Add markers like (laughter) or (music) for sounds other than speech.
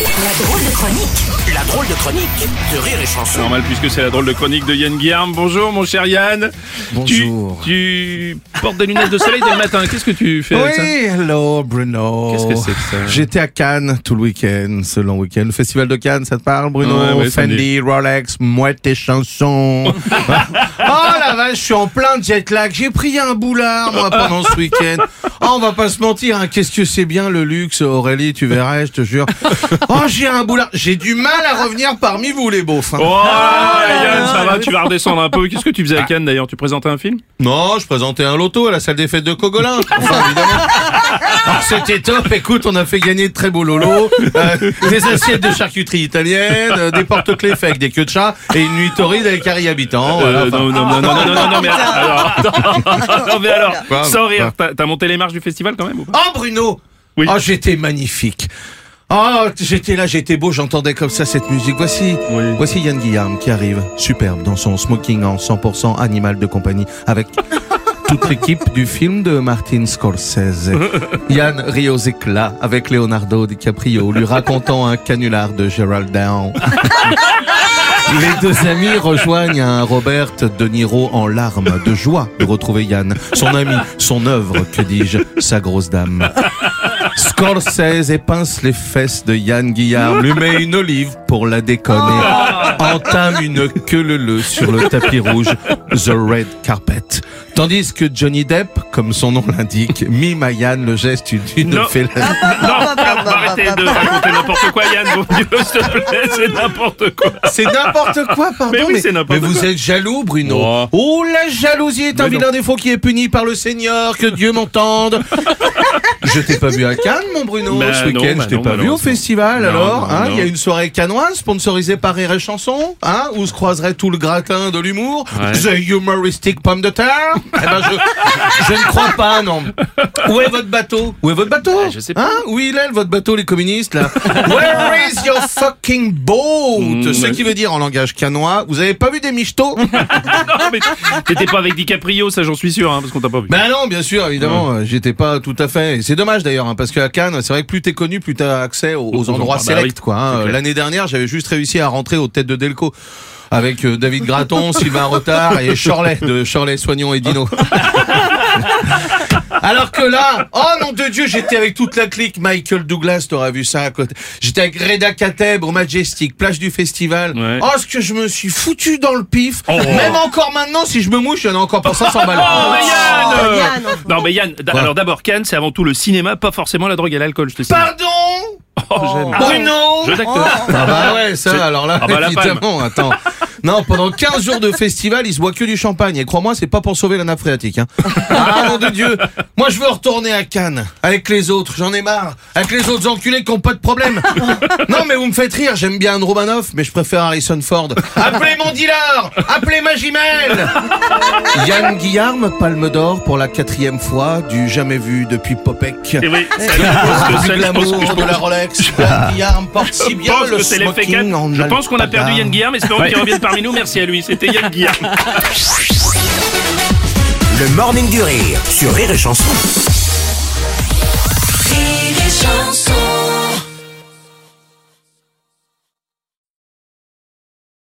La drôle de chronique La drôle de chronique de Rire et Chanson. Normal puisque c'est la drôle de chronique de Yann Guillaume. Bonjour mon cher Yann. Bonjour. Tu, tu portes des lunettes de soleil dès le matin. Qu'est-ce que tu fais avec ça? Oui, hello Bruno. Qu'est-ce que c'est que ça? J'étais à Cannes tout le week-end, ce long week-end. Le festival de Cannes, ça te parle Bruno Ouais, Fendi, Rolex, mouette et chansons. (laughs) oh la vache, je suis en plein jet lag. J'ai pris un boulard moi pendant ce week-end. Oh, on va pas se mentir, hein. qu'est-ce que c'est bien le luxe Aurélie, tu verrais, je te jure. Oh, j'ai un boulard. J'ai du mal à revenir parmi vous, les beaufs. hein. Oh, Yann, ça va, tu vas redescendre un peu. Qu'est-ce que tu faisais à Cannes d'ailleurs? Tu présentais un film? Non, je présentais un loto à la salle des fêtes de Cogolin. Enfin, évidemment. C'était top. Écoute, on a fait gagner de très beaux lolos, euh, des assiettes de charcuterie italienne, euh, des porte-clés faits avec des queues de chat et une nuit torride avec Harry Habitant. Euh, voilà, Non, non, non, non, non, non, non, mais alors, (laughs) non, mais alors, sans rire, t'as t'as monté les marches du festival quand même ou pas? Oh Bruno Oui. Oh j'étais magnifique Oh j'étais là, j'étais beau, j'entendais comme ça cette musique. Voici, Oui. voici Yann Guillaume qui arrive, superbe, dans son smoking en 100% animal de compagnie, avec (laughs) toute l'équipe du film de Martin Scorsese. (laughs) Yann rit aux éclats avec Leonardo DiCaprio, lui racontant un canular de Gerald Down. (laughs) Les deux amis rejoignent un Robert De Niro en larmes de joie de retrouver Yann, son ami, son œuvre, que dis-je, sa grosse dame. Scorsese épince les fesses de Yann Guillard, lui met une olive pour la déconner, entame une queue leu sur le tapis rouge, The Red Carpet. Tandis que Johnny Depp, comme son nom l'indique, mime à Yann le geste d'une Non. félin. Non, arrêtez de raconter n'importe quoi Yann, bon Dieu, s'il te plaît, c'est n'importe quoi. C'est n'importe quoi, pardon. Mais oui, c'est n'importe mais vous quoi. êtes jaloux, Bruno. Oh. Oh, la jalousie est un vilain défaut qui est puni par le Seigneur. Que Dieu m'entende. Je t'ai pas vu à Cannes, mon Bruno, Bah ce week-end. bah je t'ai non, pas vu au festival, Non, alors. hein. Il y a une soirée canoise sponsorisée par Rire et Chanson, hein, où se croiserait tout le gratin de l'humour. Ouais. The humoristic pomme de terre. eh ben, je, je ne crois pas, non. Où est votre bateau? Où est votre bateau? Ah, je sais pas. Hein? Où il est, votre bateau, les communistes, là? Where is your fucking boat? Mm, Ce qui veut dire en langage canois, vous avez pas vu des michetots? (laughs) Non, mais t'étais pas avec DiCaprio, ça j'en suis sûr, hein, parce qu'on t'a pas vu. Ben non, bien sûr, évidemment, j'étais pas tout à fait. C'est dommage d'ailleurs, hein, parce qu'à Cannes, c'est vrai que plus t'es connu, plus t'as accès aux, endroits bah sélects, oui, hein. L'année dernière, j'avais juste réussi à rentrer aux têtes de Delco. Avec euh, David Gratton, Sylvain Rotard et Chorlet de Chorlet, Soignon et Dino. (laughs) Alors que là, oh nom de Dieu, j'étais avec toute la clique. Michael Douglas, t'auras vu ça à côté. J'étais avec Reda Kateb au Majestic, plage du festival. Ouais. Oh, ce que je me suis foutu dans le pif. Oh. Même encore maintenant, si je me mouche, il y en a encore pour 500 balles. Oh, mais Yann Oh, euh, Yann, enfin. Non mais Yann, d- alors d'abord Cannes, c'est avant tout le cinéma, pas forcément la drogue et l'alcool, je te signale. Pardon Oh, j'aime. Bruno Jeu d'acteur. Ah bah ouais, ça, alors là, Ah bah, évidemment, attends. Non, pendant 15 jours de festival, il se boit que du champagne. Et crois-moi, c'est pas pour sauver la nappe phréatique. Hein. Ah, nom de Dieu Moi, je veux retourner à Cannes, avec les autres, j'en ai marre. Avec les autres enculés qui ont pas de problème. Non, mais vous me faites rire, j'aime bien Anne Romanoff, mais je préfère Harrison Ford. Appelez mon dealer Appelez ma jumelle Yann Guillarme, Palme d'Or pour la quatrième fois, du jamais vu depuis Popek. Et oui, c'est que- de la Rolex. Yann porte si bien le smoking en Je pense qu'on a perdu Yann Guillaume, espérons qu'il revienne parmi nous. Merci à lui, c'était Yann Guillaume. Le morning du rire sur Rire et Chanson. Rire et chanson